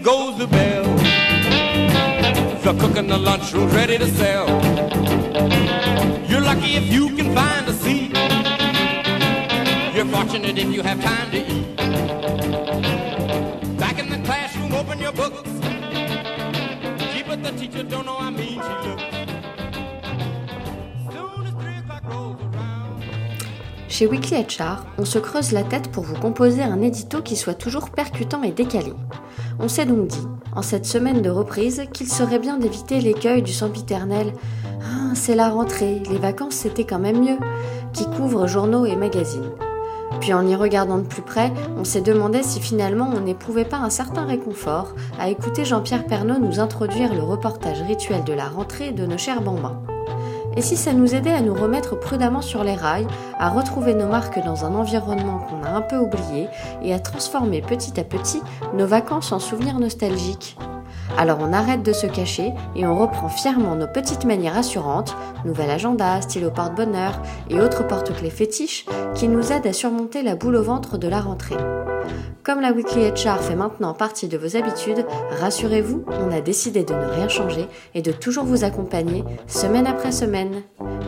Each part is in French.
goes the bell. The cook in the ready to sell. You're lucky if you can find a seat. You're fortunate if you have time to eat. Back in the classroom, open your books. Chez Weekly HR, on se creuse la tête pour vous composer un édito qui soit toujours percutant et décalé. On s'est donc dit, en cette semaine de reprise, qu'il serait bien d'éviter l'écueil du sempiternel Ah, c'est la rentrée, les vacances c'était quand même mieux, qui couvre journaux et magazines. Puis en y regardant de plus près, on s'est demandé si finalement on n'éprouvait pas un certain réconfort à écouter Jean-Pierre Pernaud nous introduire le reportage rituel de la rentrée de nos chers bambins. Et si ça nous aidait à nous remettre prudemment sur les rails, à retrouver nos marques dans un environnement qu'on a un peu oublié et à transformer petit à petit nos vacances en souvenirs nostalgiques alors on arrête de se cacher et on reprend fièrement nos petites manières assurantes, nouvel agenda, stylo porte-bonheur et autres porte-clés fétiches qui nous aident à surmonter la boule au ventre de la rentrée. Comme la Weekly HR fait maintenant partie de vos habitudes, rassurez-vous, on a décidé de ne rien changer et de toujours vous accompagner semaine après semaine.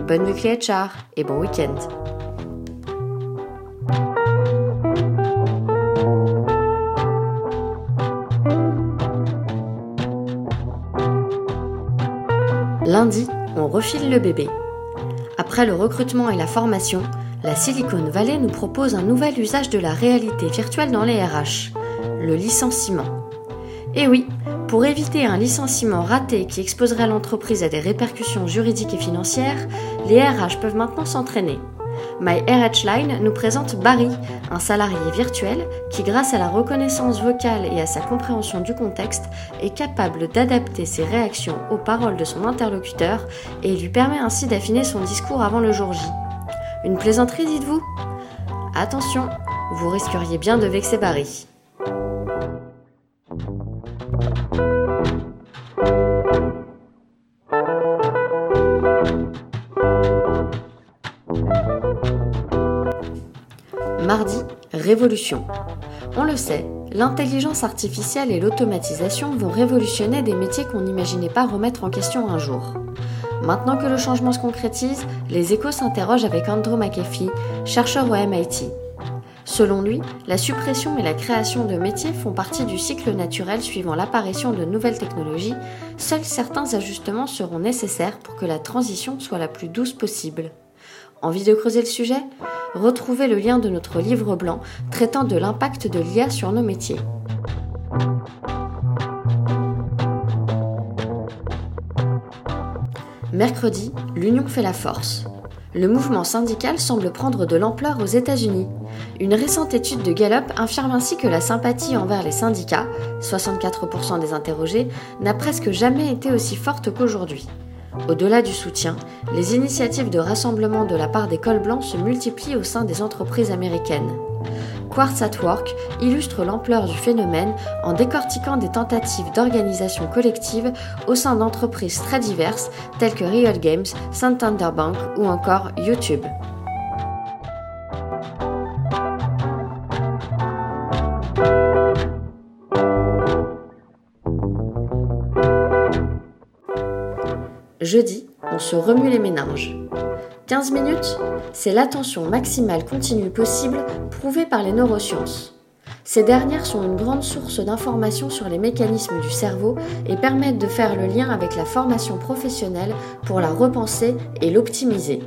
Bonne Weekly HR et bon week-end. Lundi, on refile le bébé. Après le recrutement et la formation, la Silicon Valley nous propose un nouvel usage de la réalité virtuelle dans les RH, le licenciement. Et oui, pour éviter un licenciement raté qui exposerait l'entreprise à des répercussions juridiques et financières, les RH peuvent maintenant s'entraîner. MyRHLine nous présente Barry, un salarié virtuel qui, grâce à la reconnaissance vocale et à sa compréhension du contexte, est capable d'adapter ses réactions aux paroles de son interlocuteur et lui permet ainsi d'affiner son discours avant le jour J. Une plaisanterie, dites-vous? Attention, vous risqueriez bien de vexer Barry. Mardi, révolution. On le sait, l'intelligence artificielle et l'automatisation vont révolutionner des métiers qu'on n'imaginait pas remettre en question un jour. Maintenant que le changement se concrétise, les échos s'interrogent avec Andrew McAfee, chercheur au MIT. Selon lui, la suppression et la création de métiers font partie du cycle naturel suivant l'apparition de nouvelles technologies, seuls certains ajustements seront nécessaires pour que la transition soit la plus douce possible. Envie de creuser le sujet? Retrouvez le lien de notre livre blanc traitant de l'impact de l'IA sur nos métiers. Mercredi, l'union fait la force. Le mouvement syndical semble prendre de l'ampleur aux États-Unis. Une récente étude de Gallup affirme ainsi que la sympathie envers les syndicats, 64% des interrogés, n'a presque jamais été aussi forte qu'aujourd'hui. Au-delà du soutien, les initiatives de rassemblement de la part des cols blancs se multiplient au sein des entreprises américaines. Quartz at Work illustre l'ampleur du phénomène en décortiquant des tentatives d'organisation collective au sein d'entreprises très diverses telles que Riot Games, Santander Bank ou encore YouTube. Jeudi, on se remue les méninges. 15 minutes, c'est l'attention maximale continue possible prouvée par les neurosciences. Ces dernières sont une grande source d'informations sur les mécanismes du cerveau et permettent de faire le lien avec la formation professionnelle pour la repenser et l'optimiser.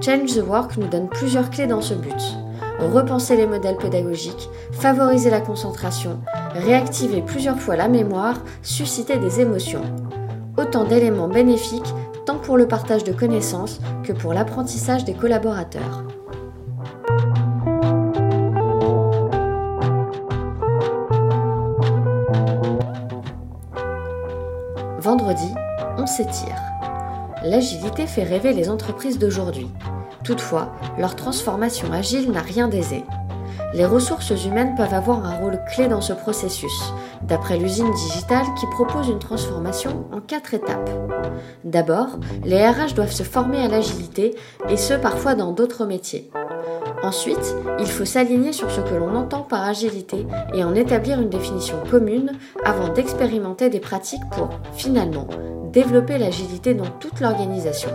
Change the Work nous donne plusieurs clés dans ce but. Repenser les modèles pédagogiques, favoriser la concentration, réactiver plusieurs fois la mémoire, susciter des émotions autant d'éléments bénéfiques tant pour le partage de connaissances que pour l'apprentissage des collaborateurs. Vendredi, on s'étire. L'agilité fait rêver les entreprises d'aujourd'hui. Toutefois, leur transformation agile n'a rien d'aisé. Les ressources humaines peuvent avoir un rôle clé dans ce processus, d'après l'usine digitale qui propose une transformation en quatre étapes. D'abord, les RH doivent se former à l'agilité, et ce parfois dans d'autres métiers. Ensuite, il faut s'aligner sur ce que l'on entend par agilité et en établir une définition commune avant d'expérimenter des pratiques pour, finalement, développer l'agilité dans toute l'organisation.